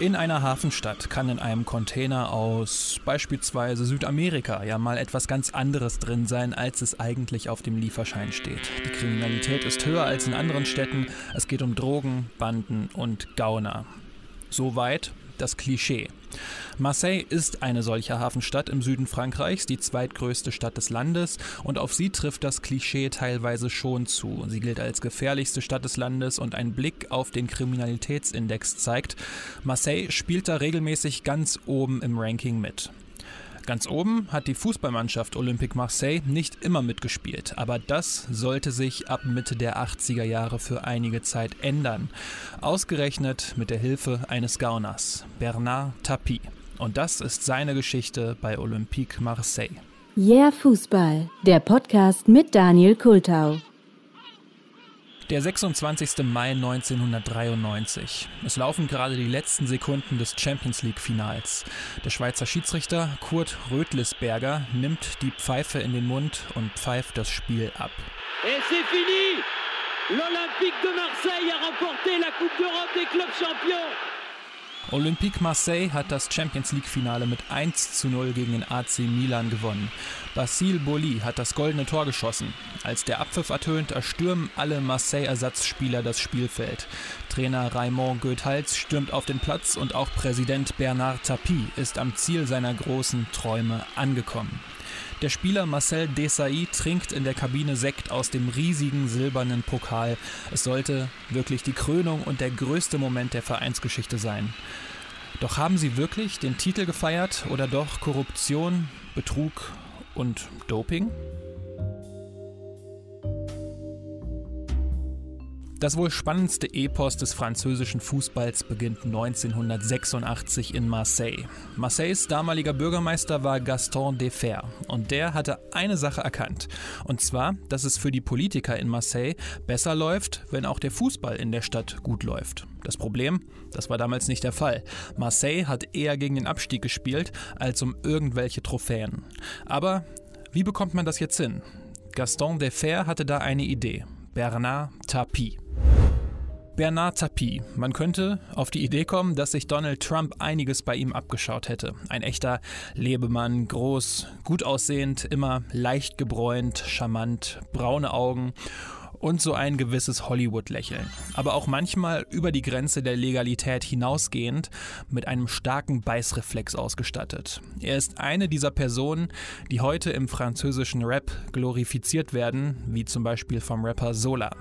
In einer Hafenstadt kann in einem Container aus beispielsweise Südamerika ja mal etwas ganz anderes drin sein, als es eigentlich auf dem Lieferschein steht. Die Kriminalität ist höher als in anderen Städten. Es geht um Drogen, Banden und Gauner. Soweit das Klischee. Marseille ist eine solche Hafenstadt im Süden Frankreichs, die zweitgrößte Stadt des Landes, und auf sie trifft das Klischee teilweise schon zu. Sie gilt als gefährlichste Stadt des Landes und ein Blick auf den Kriminalitätsindex zeigt, Marseille spielt da regelmäßig ganz oben im Ranking mit. Ganz oben hat die Fußballmannschaft Olympique Marseille nicht immer mitgespielt, aber das sollte sich ab Mitte der 80er Jahre für einige Zeit ändern. Ausgerechnet mit der Hilfe eines Gauners, Bernard Tapie. Und das ist seine Geschichte bei Olympique Marseille. Yeah Fußball, der Podcast mit Daniel Kultau. Der 26. Mai 1993. Es laufen gerade die letzten Sekunden des Champions League-Finals. Der Schweizer Schiedsrichter Kurt Rötlisberger nimmt die Pfeife in den Mund und pfeift das Spiel ab. Et c'est fini! L'Olympique de Marseille a remporté la Coupe d'Europe des Clubs Champions! Olympique Marseille hat das Champions League-Finale mit 1 zu 0 gegen den AC Milan gewonnen. Basile Boli hat das goldene Tor geschossen. Als der Abpfiff ertönt, erstürmen alle Marseille-Ersatzspieler das Spielfeld. Trainer Raymond Goethals stürmt auf den Platz und auch Präsident Bernard Tapie ist am Ziel seiner großen Träume angekommen. Der Spieler Marcel Desailly trinkt in der Kabine Sekt aus dem riesigen silbernen Pokal. Es sollte wirklich die Krönung und der größte Moment der Vereinsgeschichte sein. Doch haben sie wirklich den Titel gefeiert oder doch Korruption, Betrug und Doping? Das wohl spannendste Epos des französischen Fußballs beginnt 1986 in Marseille. Marseilles damaliger Bürgermeister war Gaston Defer und der hatte eine Sache erkannt. Und zwar, dass es für die Politiker in Marseille besser läuft, wenn auch der Fußball in der Stadt gut läuft. Das Problem, das war damals nicht der Fall. Marseille hat eher gegen den Abstieg gespielt, als um irgendwelche Trophäen. Aber wie bekommt man das jetzt hin? Gaston Defer hatte da eine Idee. Bernard Tapie. Bernard Tapie. Man könnte auf die Idee kommen, dass sich Donald Trump einiges bei ihm abgeschaut hätte. Ein echter Lebemann, groß, gut aussehend, immer leicht gebräunt, charmant, braune Augen und so ein gewisses Hollywood-Lächeln. Aber auch manchmal über die Grenze der Legalität hinausgehend, mit einem starken Beißreflex ausgestattet. Er ist eine dieser Personen, die heute im französischen Rap glorifiziert werden, wie zum Beispiel vom Rapper Sola.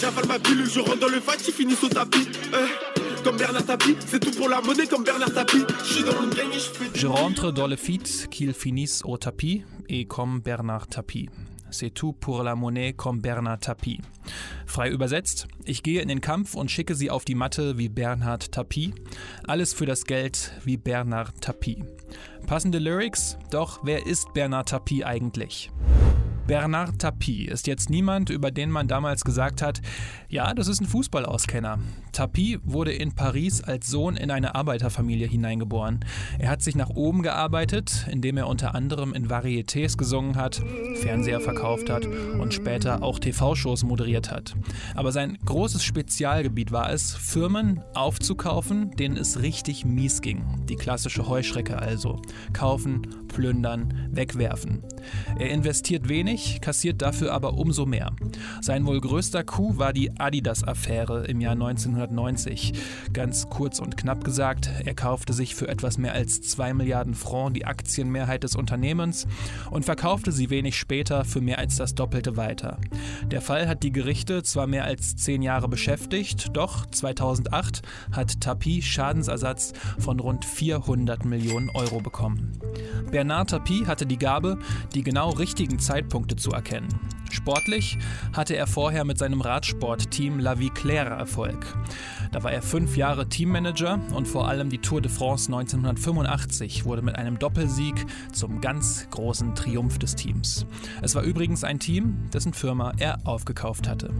J'avale ma pilule, je rentre dans le fight, qui finissent au tapis. Eh, comme Bernard Tapie, c'est tout pour la monnaie comme Bernard Tapie. Je suis dans le gang et je fais. Je rentre dans le fit, qu'il finisse au tapis, et comme Bernard Tapie. C'est tout pour la monnaie comme Bernard Tapie. Frei übersetzt, ich gehe in den Kampf und schicke sie auf die Matte wie Bernhard Tapie. Alles für das Geld wie Bernard Tapie. Passende Lyrics, doch wer ist Bernard Tapie eigentlich? Bernard Tapie ist jetzt niemand, über den man damals gesagt hat, ja, das ist ein Fußballauskenner. Tapie wurde in Paris als Sohn in eine Arbeiterfamilie hineingeboren. Er hat sich nach oben gearbeitet, indem er unter anderem in Varietés gesungen hat, Fernseher verkauft hat und später auch TV-Shows moderiert hat. Aber sein großes Spezialgebiet war es, Firmen aufzukaufen, denen es richtig mies ging. Die klassische Heuschrecke also. Kaufen, plündern, wegwerfen. Er investiert wenig, kassiert dafür aber umso mehr. Sein wohl größter Coup war die Adidas-Affäre im Jahr 1990. Ganz kurz und knapp gesagt, er kaufte sich für etwas mehr als 2 Milliarden Franc die Aktienmehrheit des Unternehmens und verkaufte sie wenig später für mehr als das Doppelte weiter. Der Fall hat die Gerichte zwar mehr als 10 Jahre beschäftigt, doch 2008 hat Tapie Schadensersatz von rund 400 Millionen Euro bekommen. Bernard Tapie hatte die Gabe, die genau richtigen Zeitpunkte zu erkennen. Sportlich hatte er vorher mit seinem Radsportteam La Vie Claire Erfolg. Da war er fünf Jahre Teammanager und vor allem die Tour de France 1985 wurde mit einem Doppelsieg zum ganz großen Triumph des Teams. Es war übrigens ein Team, dessen Firma er aufgekauft hatte.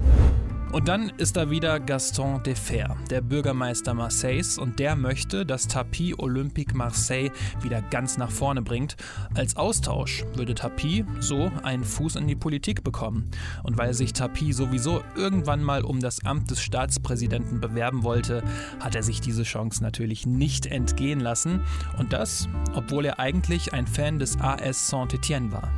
Und dann ist da wieder Gaston Defer, der Bürgermeister Marseilles, und der möchte, dass Tapie Olympique Marseille wieder ganz nach vorne bringt. Als Austausch würde Tapie so einen Fuß in die Politik bekommen. Und weil sich Tapie sowieso irgendwann mal um das Amt des Staatspräsidenten bewerben wollte, hat er sich diese Chance natürlich nicht entgehen lassen. Und das, obwohl er eigentlich ein Fan des AS Saint-Étienne war.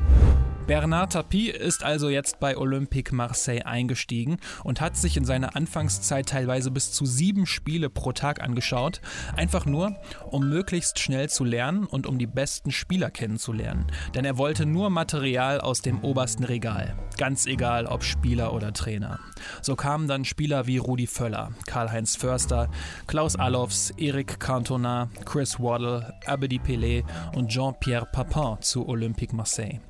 Bernard Tapie ist also jetzt bei Olympique Marseille eingestiegen und hat sich in seiner Anfangszeit teilweise bis zu sieben Spiele pro Tag angeschaut, einfach nur, um möglichst schnell zu lernen und um die besten Spieler kennenzulernen. Denn er wollte nur Material aus dem obersten Regal, ganz egal ob Spieler oder Trainer. So kamen dann Spieler wie Rudi Völler, Karl-Heinz Förster, Klaus Allofs, Eric Cantona, Chris Waddle, Abedi Pelé und Jean-Pierre Papin zu Olympique Marseille.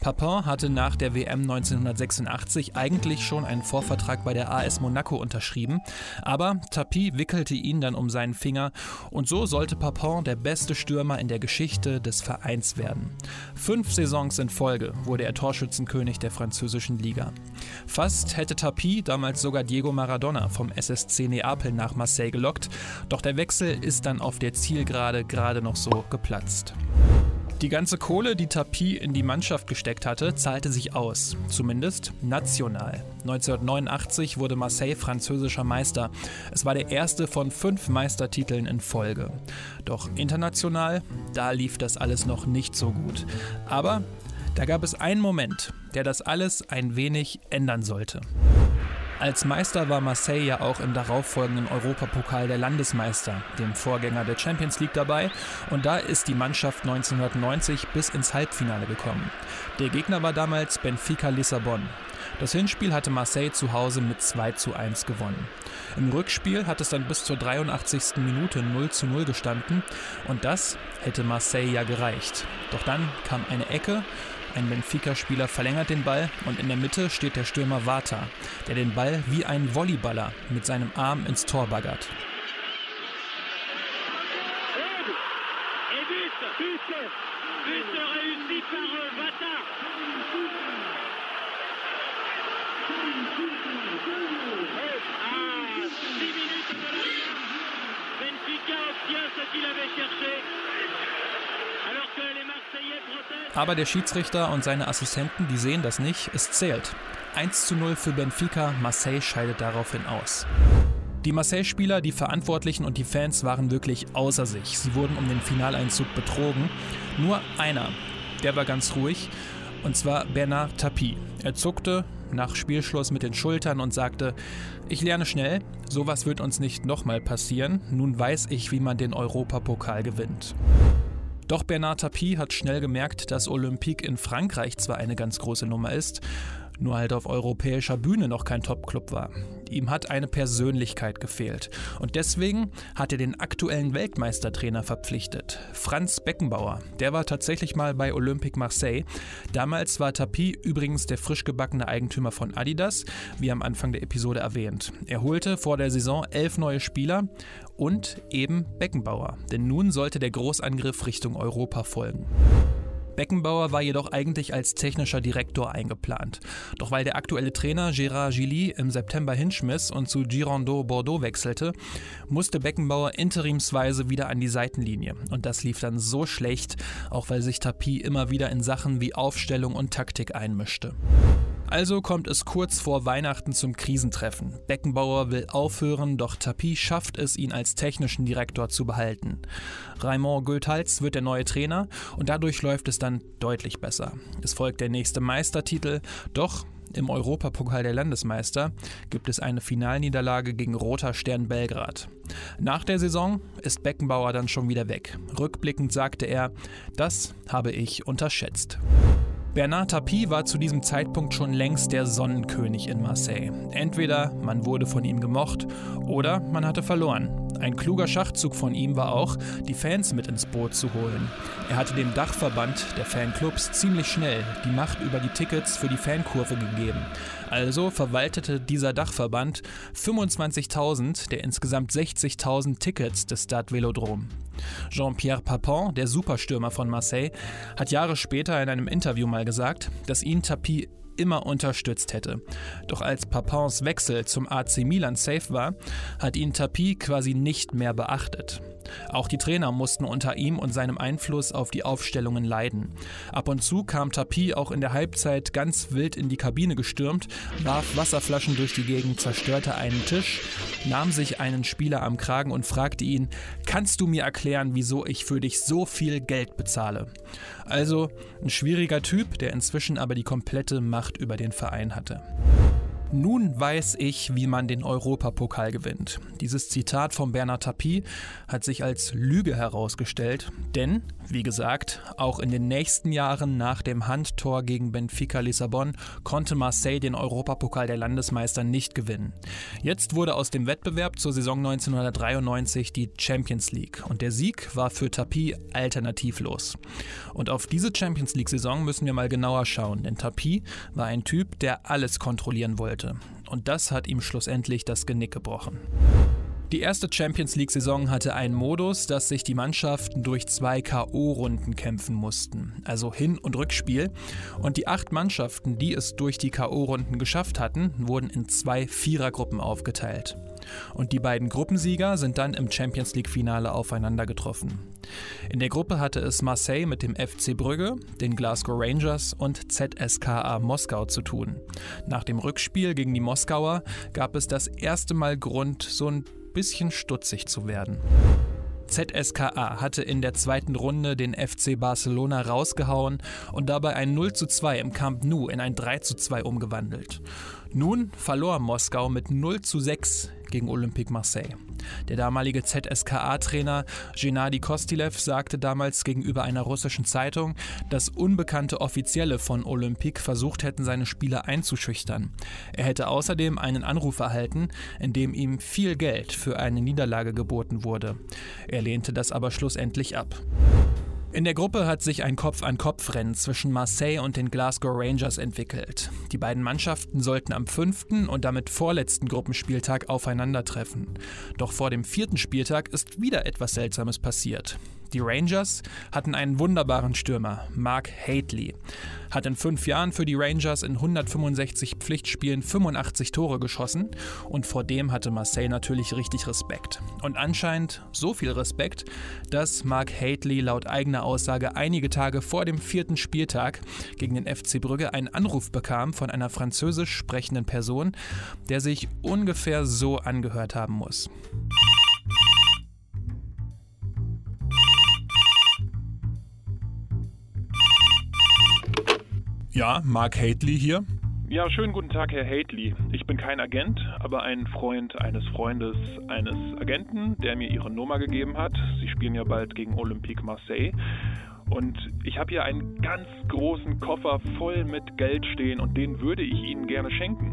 Papin hatte nach der WM 1986 eigentlich schon einen Vorvertrag bei der AS Monaco unterschrieben, aber Tapie wickelte ihn dann um seinen Finger und so sollte Papin der beste Stürmer in der Geschichte des Vereins werden. Fünf Saisons in Folge wurde er Torschützenkönig der französischen Liga. Fast hätte Tapie damals sogar Diego Maradona vom SSC Neapel nach Marseille gelockt, doch der Wechsel ist dann auf der Zielgerade gerade noch so geplatzt. Die ganze Kohle, die Tapie in die Mannschaft gesteckt hatte, zahlte sich aus, zumindest national. 1989 wurde Marseille französischer Meister. Es war der erste von fünf Meistertiteln in Folge. Doch international, da lief das alles noch nicht so gut. Aber da gab es einen Moment, der das alles ein wenig ändern sollte. Als Meister war Marseille ja auch im darauffolgenden Europapokal der Landesmeister, dem Vorgänger der Champions League, dabei und da ist die Mannschaft 1990 bis ins Halbfinale gekommen. Der Gegner war damals Benfica Lissabon. Das Hinspiel hatte Marseille zu Hause mit 2 zu 1 gewonnen. Im Rückspiel hat es dann bis zur 83. Minute 0 zu 0 gestanden und das hätte Marseille ja gereicht. Doch dann kam eine Ecke ein Benfica-Spieler verlängert den Ball und in der Mitte steht der Stürmer Vata, der den Ball wie ein Volleyballer mit seinem Arm ins Tor baggert. Benfica obtient ce qu'il avait cherché. Aber der Schiedsrichter und seine Assistenten, die sehen das nicht, es zählt. 1 zu 0 für Benfica, Marseille scheidet daraufhin aus. Die Marseille-Spieler, die Verantwortlichen und die Fans waren wirklich außer sich. Sie wurden um den Finaleinzug betrogen. Nur einer, der war ganz ruhig, und zwar Bernard Tapie. Er zuckte nach Spielschluss mit den Schultern und sagte, ich lerne schnell, sowas wird uns nicht nochmal passieren, nun weiß ich, wie man den Europapokal gewinnt. Doch Bernard Tapie hat schnell gemerkt, dass Olympique in Frankreich zwar eine ganz große Nummer ist, nur halt auf europäischer Bühne noch kein Top-Club war. Ihm hat eine Persönlichkeit gefehlt und deswegen hat er den aktuellen Weltmeistertrainer verpflichtet, Franz Beckenbauer. Der war tatsächlich mal bei Olympique Marseille. Damals war Tapie übrigens der frisch gebackene Eigentümer von Adidas, wie am Anfang der Episode erwähnt. Er holte vor der Saison elf neue Spieler und eben Beckenbauer, denn nun sollte der Großangriff Richtung Europa folgen. Beckenbauer war jedoch eigentlich als technischer Direktor eingeplant. Doch weil der aktuelle Trainer Gérard Gilly im September hinschmiss und zu Girondeau Bordeaux wechselte, musste Beckenbauer interimsweise wieder an die Seitenlinie. Und das lief dann so schlecht, auch weil sich Tapie immer wieder in Sachen wie Aufstellung und Taktik einmischte. Also kommt es kurz vor Weihnachten zum Krisentreffen. Beckenbauer will aufhören, doch Tapie schafft es, ihn als technischen Direktor zu behalten. Raymond Goethals wird der neue Trainer und dadurch läuft es dann deutlich besser. Es folgt der nächste Meistertitel, doch im Europapokal der Landesmeister gibt es eine Finalniederlage gegen Roter Stern Belgrad. Nach der Saison ist Beckenbauer dann schon wieder weg. Rückblickend sagte er, das habe ich unterschätzt. Bernard Tapie war zu diesem Zeitpunkt schon längst der Sonnenkönig in Marseille. Entweder man wurde von ihm gemocht oder man hatte verloren. Ein kluger Schachzug von ihm war auch, die Fans mit ins Boot zu holen. Er hatte dem Dachverband der Fanclubs ziemlich schnell die Macht über die Tickets für die Fankurve gegeben. Also verwaltete dieser Dachverband 25.000 der insgesamt 60.000 Tickets des Stade Velodrome. Jean-Pierre Papin, der Superstürmer von Marseille, hat Jahre später in einem Interview mal gesagt, dass ihn Tapie immer unterstützt hätte. Doch als Papins Wechsel zum AC Milan safe war, hat ihn Tapie quasi nicht mehr beachtet. Auch die Trainer mussten unter ihm und seinem Einfluss auf die Aufstellungen leiden. Ab und zu kam Tapie auch in der Halbzeit ganz wild in die Kabine gestürmt, warf Wasserflaschen durch die Gegend, zerstörte einen Tisch, nahm sich einen Spieler am Kragen und fragte ihn, kannst du mir erklären, wieso ich für dich so viel Geld bezahle? Also ein schwieriger Typ, der inzwischen aber die komplette Macht über den Verein hatte. Nun weiß ich, wie man den Europapokal gewinnt. Dieses Zitat von Bernard Tapie hat sich als Lüge herausgestellt, denn, wie gesagt, auch in den nächsten Jahren nach dem Handtor gegen Benfica Lissabon konnte Marseille den Europapokal der Landesmeister nicht gewinnen. Jetzt wurde aus dem Wettbewerb zur Saison 1993 die Champions League und der Sieg war für Tapie alternativlos. Und auf diese Champions League-Saison müssen wir mal genauer schauen, denn Tapie war ein Typ, der alles kontrollieren wollte wollte. Und das hat ihm schlussendlich das Genick gebrochen. Die erste Champions League-Saison hatte einen Modus, dass sich die Mannschaften durch zwei K.O.-Runden kämpfen mussten, also Hin- und Rückspiel. Und die acht Mannschaften, die es durch die K.O.-Runden geschafft hatten, wurden in zwei Vierergruppen aufgeteilt. Und die beiden Gruppensieger sind dann im Champions League-Finale aufeinander getroffen. In der Gruppe hatte es Marseille mit dem FC Brügge, den Glasgow Rangers und ZSKA Moskau zu tun. Nach dem Rückspiel gegen die Moskauer gab es das erste Mal Grund, so ein bisschen stutzig zu werden. ZSKA hatte in der zweiten Runde den FC Barcelona rausgehauen und dabei ein 0 zu 2 im Camp Nou in ein 3 zu 2 umgewandelt. Nun verlor Moskau mit 0 zu 6 gegen Olympique Marseille. Der damalige ZSKA-Trainer Gennady Kostilev sagte damals gegenüber einer russischen Zeitung, dass unbekannte Offizielle von Olympique versucht hätten, seine Spieler einzuschüchtern. Er hätte außerdem einen Anruf erhalten, in dem ihm viel Geld für eine Niederlage geboten wurde. Er lehnte das aber schlussendlich ab. In der Gruppe hat sich ein Kopf-an-Kopf-Rennen zwischen Marseille und den Glasgow Rangers entwickelt. Die beiden Mannschaften sollten am fünften und damit vorletzten Gruppenspieltag aufeinandertreffen. Doch vor dem vierten Spieltag ist wieder etwas Seltsames passiert. Die Rangers hatten einen wunderbaren Stürmer, Mark Haitley. Hat in fünf Jahren für die Rangers in 165 Pflichtspielen 85 Tore geschossen und vor dem hatte Marseille natürlich richtig Respekt. Und anscheinend so viel Respekt, dass Mark Haitley laut eigener Aussage einige Tage vor dem vierten Spieltag gegen den FC Brügge einen Anruf bekam von einer französisch sprechenden Person, der sich ungefähr so angehört haben muss. Ja, Mark Hately hier. Ja, schönen guten Tag, Herr Hately. Ich bin kein Agent, aber ein Freund eines Freundes eines Agenten, der mir Ihre Nummer gegeben hat. Sie spielen ja bald gegen Olympique Marseille. Und ich habe hier einen ganz großen Koffer voll mit Geld stehen und den würde ich Ihnen gerne schenken.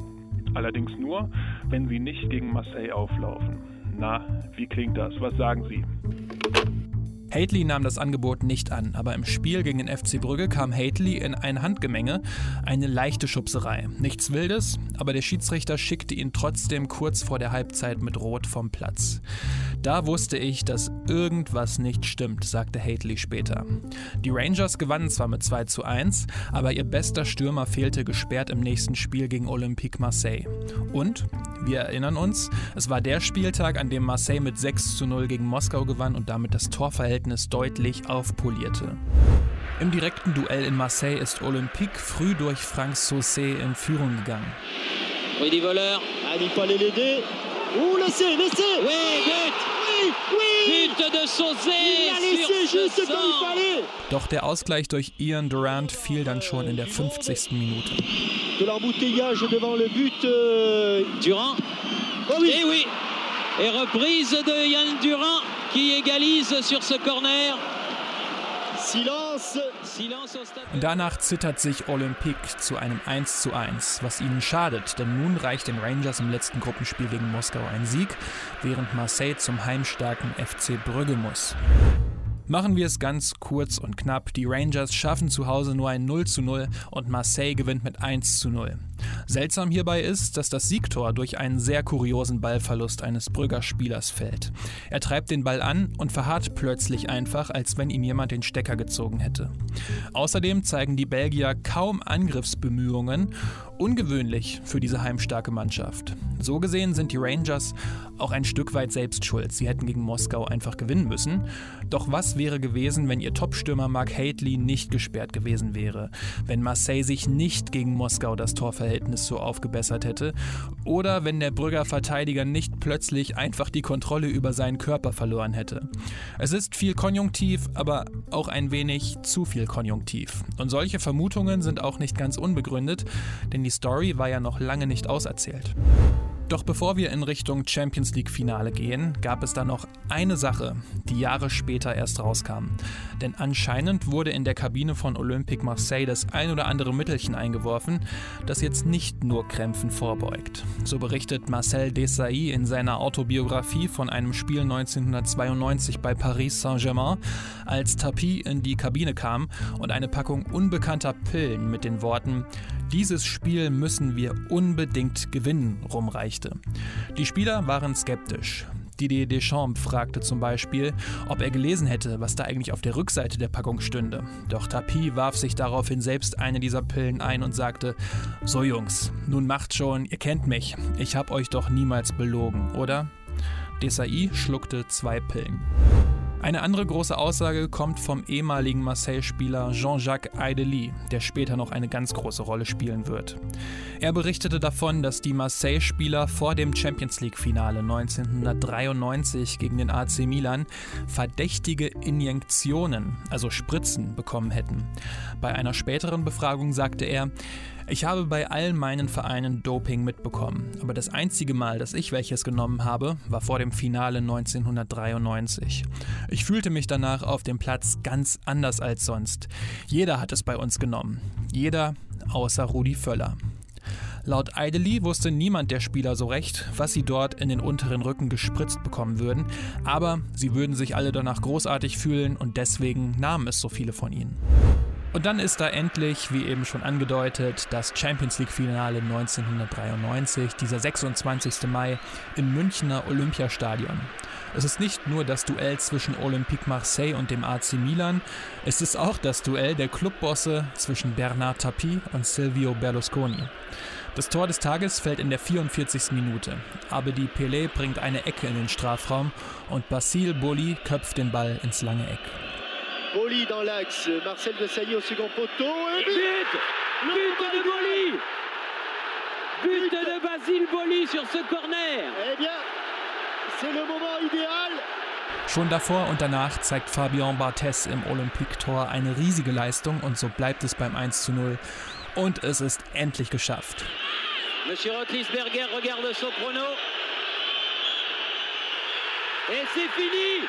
Allerdings nur, wenn Sie nicht gegen Marseille auflaufen. Na, wie klingt das? Was sagen Sie? Hately nahm das Angebot nicht an, aber im Spiel gegen den FC Brügge kam Hately in ein Handgemenge, eine leichte Schubserei. Nichts Wildes, aber der Schiedsrichter schickte ihn trotzdem kurz vor der Halbzeit mit Rot vom Platz. Da wusste ich, dass irgendwas nicht stimmt, sagte Hately später. Die Rangers gewannen zwar mit 2 zu 1, aber ihr bester Stürmer fehlte gesperrt im nächsten Spiel gegen Olympique Marseille. Und, wir erinnern uns, es war der Spieltag, an dem Marseille mit 6 zu 0 gegen Moskau gewann und damit das Torverhältnis Verhältnis deutlich aufpolierte. Im direkten Duell in Marseille ist Olympique früh durch Frank Saucé in Führung gegangen. Oui, die Voleur. Allez, pas les l'aider. Oh, laissez, laissez Oui, but Oui, oui But de Saucé juste comme il fallait Doch der Ausgleich durch Ian Durant fiel dann schon in der 50. Minute. De l'embouteillage devant le but. Euh... Durant. Oh oui. Et eh oui Et reprise de Ian Durant qui égalise sur ce corner. Und danach zittert sich Olympique zu einem 1 zu 1, was ihnen schadet, denn nun reicht den Rangers im letzten Gruppenspiel gegen Moskau ein Sieg, während Marseille zum heimstarken FC Brügge muss. Machen wir es ganz kurz und knapp. Die Rangers schaffen zu Hause nur ein 0 zu 0 und Marseille gewinnt mit 1 zu 0. Seltsam hierbei ist, dass das Siegtor durch einen sehr kuriosen Ballverlust eines Brügger Spielers fällt. Er treibt den Ball an und verharrt plötzlich einfach, als wenn ihm jemand den Stecker gezogen hätte. Außerdem zeigen die Belgier kaum Angriffsbemühungen, ungewöhnlich für diese heimstarke Mannschaft. So gesehen sind die Rangers auch ein Stück weit selbst schuld. Sie hätten gegen Moskau einfach gewinnen müssen. Doch was wäre gewesen, wenn ihr Topstürmer Mark Haitley nicht gesperrt gewesen wäre? Wenn Marseille sich nicht gegen Moskau das Torverhältnis so aufgebessert hätte? Oder wenn der Brügger Verteidiger nicht plötzlich einfach die Kontrolle über seinen Körper verloren hätte? Es ist viel Konjunktiv, aber auch ein wenig zu viel Konjunktiv. Und solche Vermutungen sind auch nicht ganz unbegründet, denn die Story war ja noch lange nicht auserzählt. Doch bevor wir in Richtung Champions League Finale gehen, gab es da noch eine Sache, die Jahre später erst rauskam. Denn anscheinend wurde in der Kabine von Olympique Marseille das ein oder andere Mittelchen eingeworfen, das jetzt nicht nur Krämpfen vorbeugt. So berichtet Marcel Desailly in seiner Autobiografie von einem Spiel 1992 bei Paris Saint-Germain, als Tapie in die Kabine kam und eine Packung unbekannter Pillen mit den Worten dieses Spiel müssen wir unbedingt gewinnen rumreichte. Die Spieler waren skeptisch. Didier Deschamps fragte zum Beispiel, ob er gelesen hätte, was da eigentlich auf der Rückseite der Packung stünde. Doch Tapi warf sich daraufhin selbst eine dieser Pillen ein und sagte: So Jungs, nun macht schon, ihr kennt mich. Ich hab euch doch niemals belogen, oder? Desai schluckte zwei Pillen. Eine andere große Aussage kommt vom ehemaligen Marseille-Spieler Jean-Jacques Aideli, der später noch eine ganz große Rolle spielen wird. Er berichtete davon, dass die Marseille-Spieler vor dem Champions League-Finale 1993 gegen den AC Milan verdächtige Injektionen, also Spritzen, bekommen hätten. Bei einer späteren Befragung sagte er, ich habe bei all meinen Vereinen Doping mitbekommen, aber das einzige Mal, dass ich welches genommen habe, war vor dem Finale 1993. Ich fühlte mich danach auf dem Platz ganz anders als sonst. Jeder hat es bei uns genommen. Jeder außer Rudi Völler. Laut Eideli wusste niemand der Spieler so recht, was sie dort in den unteren Rücken gespritzt bekommen würden, aber sie würden sich alle danach großartig fühlen und deswegen nahmen es so viele von ihnen. Und dann ist da endlich, wie eben schon angedeutet, das Champions League-Finale 1993, dieser 26. Mai im Münchner Olympiastadion. Es ist nicht nur das Duell zwischen Olympique Marseille und dem AC Milan, es ist auch das Duell der Clubbosse zwischen Bernard Tapie und Silvio Berlusconi. Das Tor des Tages fällt in der 44. Minute. Abedi Pelé bringt eine Ecke in den Strafraum und Basile Boli köpft den Ball ins lange Eck. Boli dans l'axe, Marcel Desailly au second poteau. Et but But de Boli But de Basile Boli sur ce corner Eh bien, c'est le moment idéal. Schon davor und danach zeigt Fabien Barthez im Olympique-Tor eine riesige Leistung und so bleibt es beim 1 zu 0. Und es ist endlich geschafft. Monsieur Rotlisberger regarde son chrono. Et c'est fini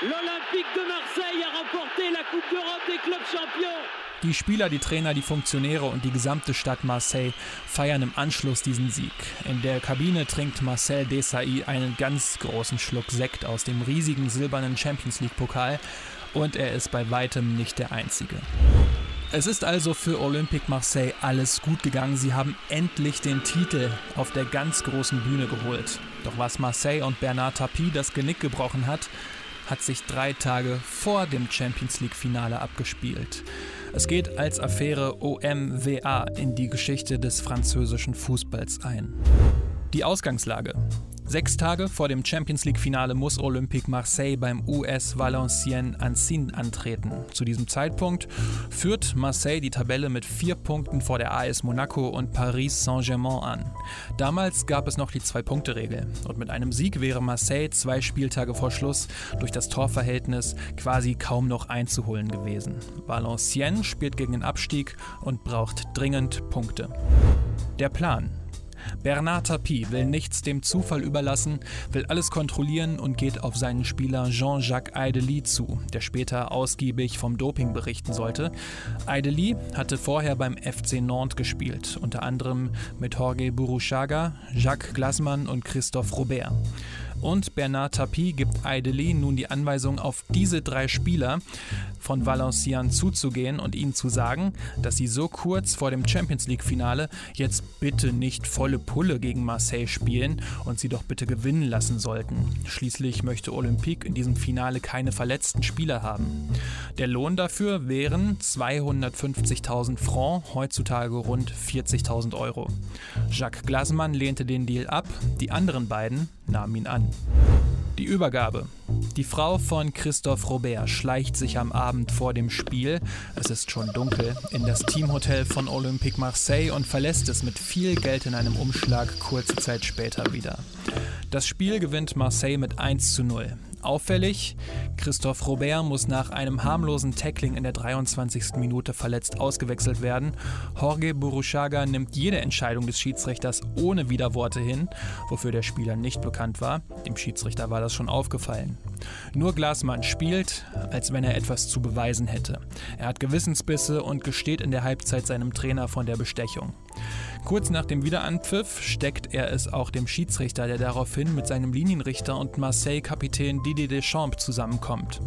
L'Olympique de Marseille a remporté la Coupe d'Europe des Clubs Champions. Die Spieler, die Trainer, die Funktionäre und die gesamte Stadt Marseille feiern im Anschluss diesen Sieg. In der Kabine trinkt Marcel Desailly einen ganz großen Schluck Sekt aus dem riesigen silbernen Champions League Pokal und er ist bei weitem nicht der Einzige. Es ist also für Olympique Marseille alles gut gegangen. Sie haben endlich den Titel auf der ganz großen Bühne geholt. Doch was Marseille und Bernard Tapie das Genick gebrochen hat, hat sich drei Tage vor dem Champions League-Finale abgespielt. Es geht als Affäre OMWA in die Geschichte des französischen Fußballs ein. Die Ausgangslage. Sechs Tage vor dem Champions League-Finale muss Olympique Marseille beim US Valenciennes Anzin antreten. Zu diesem Zeitpunkt führt Marseille die Tabelle mit vier Punkten vor der AS Monaco und Paris Saint-Germain an. Damals gab es noch die Zwei-Punkte-Regel und mit einem Sieg wäre Marseille zwei Spieltage vor Schluss durch das Torverhältnis quasi kaum noch einzuholen gewesen. Valenciennes spielt gegen den Abstieg und braucht dringend Punkte. Der Plan. Bernard Tapie will nichts dem Zufall überlassen, will alles kontrollieren und geht auf seinen Spieler Jean-Jacques Aideli zu, der später ausgiebig vom Doping berichten sollte. Aideli hatte vorher beim FC Nantes gespielt, unter anderem mit Jorge Burushaga, Jacques Glasmann und Christophe Robert. Und Bernard Tapie gibt Aideli nun die Anweisung, auf diese drei Spieler von Valenciennes zuzugehen und ihnen zu sagen, dass sie so kurz vor dem Champions League-Finale jetzt bitte nicht volle Pulle gegen Marseille spielen und sie doch bitte gewinnen lassen sollten. Schließlich möchte Olympique in diesem Finale keine verletzten Spieler haben. Der Lohn dafür wären 250.000 Francs, heutzutage rund 40.000 Euro. Jacques Glasmann lehnte den Deal ab, die anderen beiden nahmen ihn an. Die Übergabe. Die Frau von Christophe Robert schleicht sich am Abend vor dem Spiel, es ist schon dunkel, in das Teamhotel von Olympique Marseille und verlässt es mit viel Geld in einem Umschlag kurze Zeit später wieder. Das Spiel gewinnt Marseille mit 1 zu 0. Auffällig, Christoph Robert muss nach einem harmlosen Tackling in der 23. Minute verletzt ausgewechselt werden. Jorge Burushaga nimmt jede Entscheidung des Schiedsrichters ohne Widerworte hin, wofür der Spieler nicht bekannt war. Dem Schiedsrichter war das schon aufgefallen. Nur Glasmann spielt, als wenn er etwas zu beweisen hätte. Er hat Gewissensbisse und gesteht in der Halbzeit seinem Trainer von der Bestechung. Kurz nach dem Wiederanpfiff steckt er es auch dem Schiedsrichter, der daraufhin mit seinem Linienrichter und Marseille-Kapitän Didier Deschamps zusammenkommt.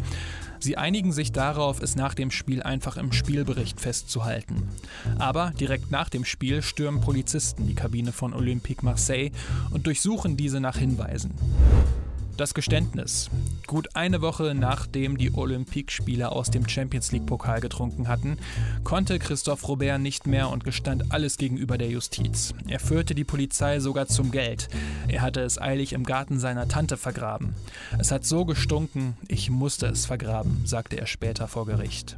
Sie einigen sich darauf, es nach dem Spiel einfach im Spielbericht festzuhalten. Aber direkt nach dem Spiel stürmen Polizisten die Kabine von Olympique Marseille und durchsuchen diese nach Hinweisen. Das Geständnis. Gut eine Woche nachdem die Olympique-Spieler aus dem Champions League-Pokal getrunken hatten, konnte Christophe Robert nicht mehr und gestand alles gegenüber der Justiz. Er führte die Polizei sogar zum Geld. Er hatte es eilig im Garten seiner Tante vergraben. Es hat so gestunken, ich musste es vergraben, sagte er später vor Gericht.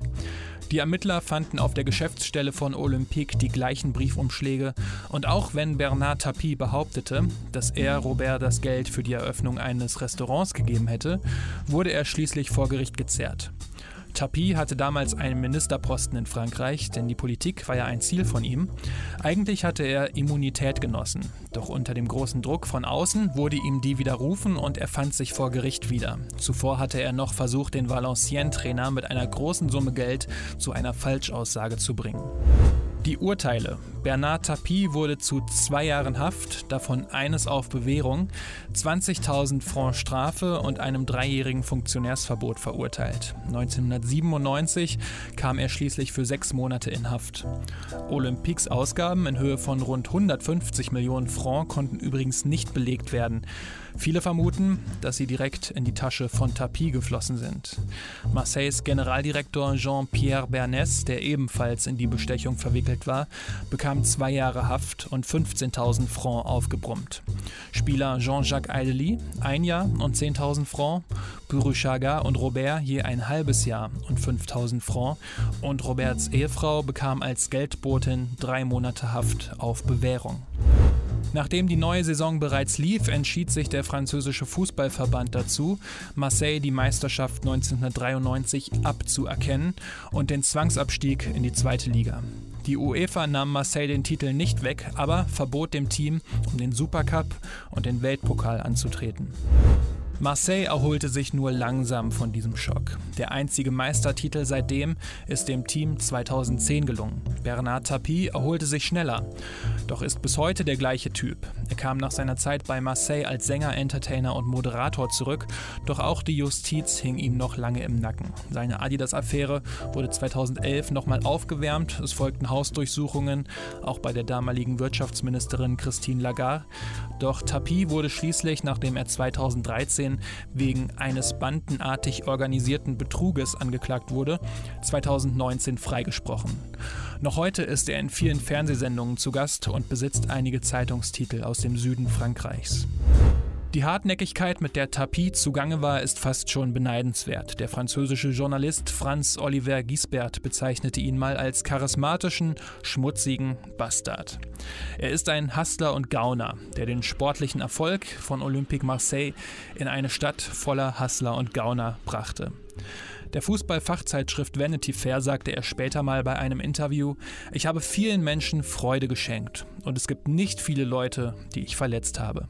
Die Ermittler fanden auf der Geschäftsstelle von Olympique die gleichen Briefumschläge und auch wenn Bernard Tapie behauptete, dass er Robert das Geld für die Eröffnung eines Restaurants gegeben hätte, wurde er schließlich vor Gericht gezerrt. Tapie hatte damals einen Ministerposten in Frankreich, denn die Politik war ja ein Ziel von ihm. Eigentlich hatte er Immunität genossen, doch unter dem großen Druck von außen wurde ihm die widerrufen und er fand sich vor Gericht wieder. Zuvor hatte er noch versucht, den Valenciennes-Trainer mit einer großen Summe Geld zu einer Falschaussage zu bringen. Die Urteile. Bernard Tapie wurde zu zwei Jahren Haft, davon eines auf Bewährung, 20.000 Francs Strafe und einem dreijährigen Funktionärsverbot verurteilt. 1997 kam er schließlich für sechs Monate in Haft. Olympiques Ausgaben in Höhe von rund 150 Millionen Francs konnten übrigens nicht belegt werden. Viele vermuten, dass sie direkt in die Tasche von Tapie geflossen sind. Marseilles Generaldirektor Jean-Pierre Bernès, der ebenfalls in die Bestechung verwickelt war, bekam zwei Jahre Haft und 15.000 Francs aufgebrummt. Spieler Jean-Jacques Aideli ein Jahr und 10.000 Francs, Buruchaga und Robert je ein halbes Jahr und 5.000 Francs und Roberts Ehefrau bekam als Geldbotin drei Monate Haft auf Bewährung. Nachdem die neue Saison bereits lief, entschied sich der französische Fußballverband dazu, Marseille die Meisterschaft 1993 abzuerkennen und den Zwangsabstieg in die zweite Liga. Die UEFA nahm Marseille den Titel nicht weg, aber verbot dem Team, um den Supercup und den Weltpokal anzutreten. Marseille erholte sich nur langsam von diesem Schock. Der einzige Meistertitel seitdem ist dem Team 2010 gelungen. Bernard Tapie erholte sich schneller, doch ist bis heute der gleiche Typ. Er kam nach seiner Zeit bei Marseille als Sänger, Entertainer und Moderator zurück, doch auch die Justiz hing ihm noch lange im Nacken. Seine Adidas-Affäre wurde 2011 nochmal aufgewärmt, es folgten Hausdurchsuchungen, auch bei der damaligen Wirtschaftsministerin Christine Lagarde. Doch Tapie wurde schließlich, nachdem er 2013 wegen eines bandenartig organisierten Betruges angeklagt wurde, 2019 freigesprochen. Noch heute ist er in vielen Fernsehsendungen zu Gast und besitzt einige Zeitungstitel aus dem Süden Frankreichs. Die Hartnäckigkeit, mit der Tapie zugange war, ist fast schon beneidenswert. Der französische Journalist Franz Oliver Gisbert bezeichnete ihn mal als charismatischen, schmutzigen Bastard. Er ist ein Hustler und Gauner, der den sportlichen Erfolg von Olympique Marseille in eine Stadt voller Hustler und Gauner brachte. Der Fußballfachzeitschrift Vanity Fair sagte er später mal bei einem Interview, ich habe vielen Menschen Freude geschenkt und es gibt nicht viele Leute, die ich verletzt habe.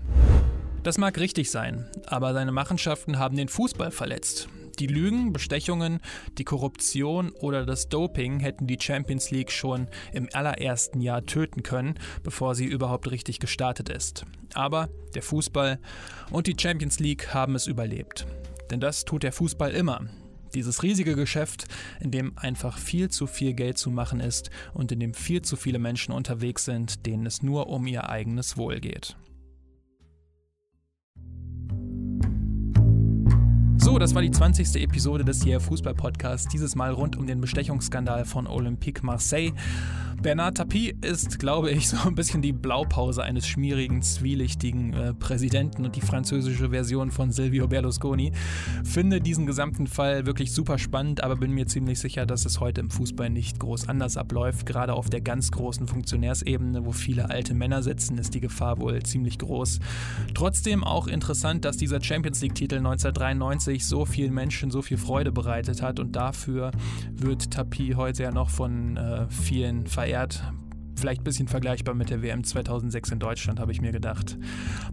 Das mag richtig sein, aber seine Machenschaften haben den Fußball verletzt. Die Lügen, Bestechungen, die Korruption oder das Doping hätten die Champions League schon im allerersten Jahr töten können, bevor sie überhaupt richtig gestartet ist. Aber der Fußball und die Champions League haben es überlebt. Denn das tut der Fußball immer. Dieses riesige Geschäft, in dem einfach viel zu viel Geld zu machen ist und in dem viel zu viele Menschen unterwegs sind, denen es nur um ihr eigenes Wohl geht. So, das war die 20. Episode des Hier Fußball Podcasts, dieses Mal rund um den Bestechungsskandal von Olympique Marseille. Bernard Tapie ist, glaube ich, so ein bisschen die Blaupause eines schmierigen, zwielichtigen äh, Präsidenten und die französische Version von Silvio Berlusconi. Finde diesen gesamten Fall wirklich super spannend, aber bin mir ziemlich sicher, dass es heute im Fußball nicht groß anders abläuft. Gerade auf der ganz großen Funktionärsebene, wo viele alte Männer sitzen, ist die Gefahr wohl ziemlich groß. Trotzdem auch interessant, dass dieser Champions League-Titel 1993 so vielen Menschen so viel Freude bereitet hat und dafür wird Tapie heute ja noch von äh, vielen verehrt. Vielleicht ein bisschen vergleichbar mit der WM 2006 in Deutschland, habe ich mir gedacht.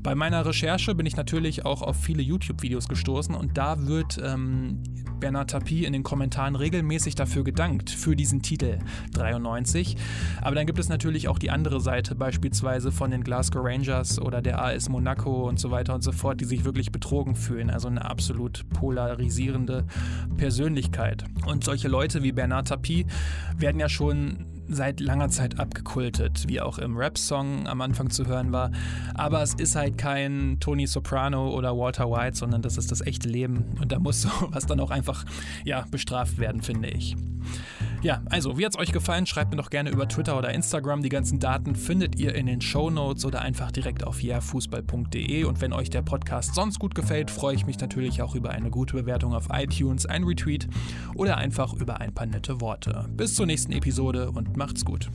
Bei meiner Recherche bin ich natürlich auch auf viele YouTube-Videos gestoßen und da wird ähm, Bernard Tapie in den Kommentaren regelmäßig dafür gedankt, für diesen Titel 93. Aber dann gibt es natürlich auch die andere Seite, beispielsweise von den Glasgow Rangers oder der AS Monaco und so weiter und so fort, die sich wirklich betrogen fühlen. Also eine absolut polarisierende Persönlichkeit. Und solche Leute wie Bernard Tapie werden ja schon seit langer Zeit abgekultet, wie auch im Rap-Song am Anfang zu hören war. Aber es ist halt kein Tony Soprano oder Walter White, sondern das ist das echte Leben. Und da muss sowas dann auch einfach ja, bestraft werden, finde ich. Ja, also, wie hat es euch gefallen? Schreibt mir doch gerne über Twitter oder Instagram. Die ganzen Daten findet ihr in den Show Notes oder einfach direkt auf jahrfußball.de. Und wenn euch der Podcast sonst gut gefällt, freue ich mich natürlich auch über eine gute Bewertung auf iTunes, ein Retweet oder einfach über ein paar nette Worte. Bis zur nächsten Episode und macht's gut.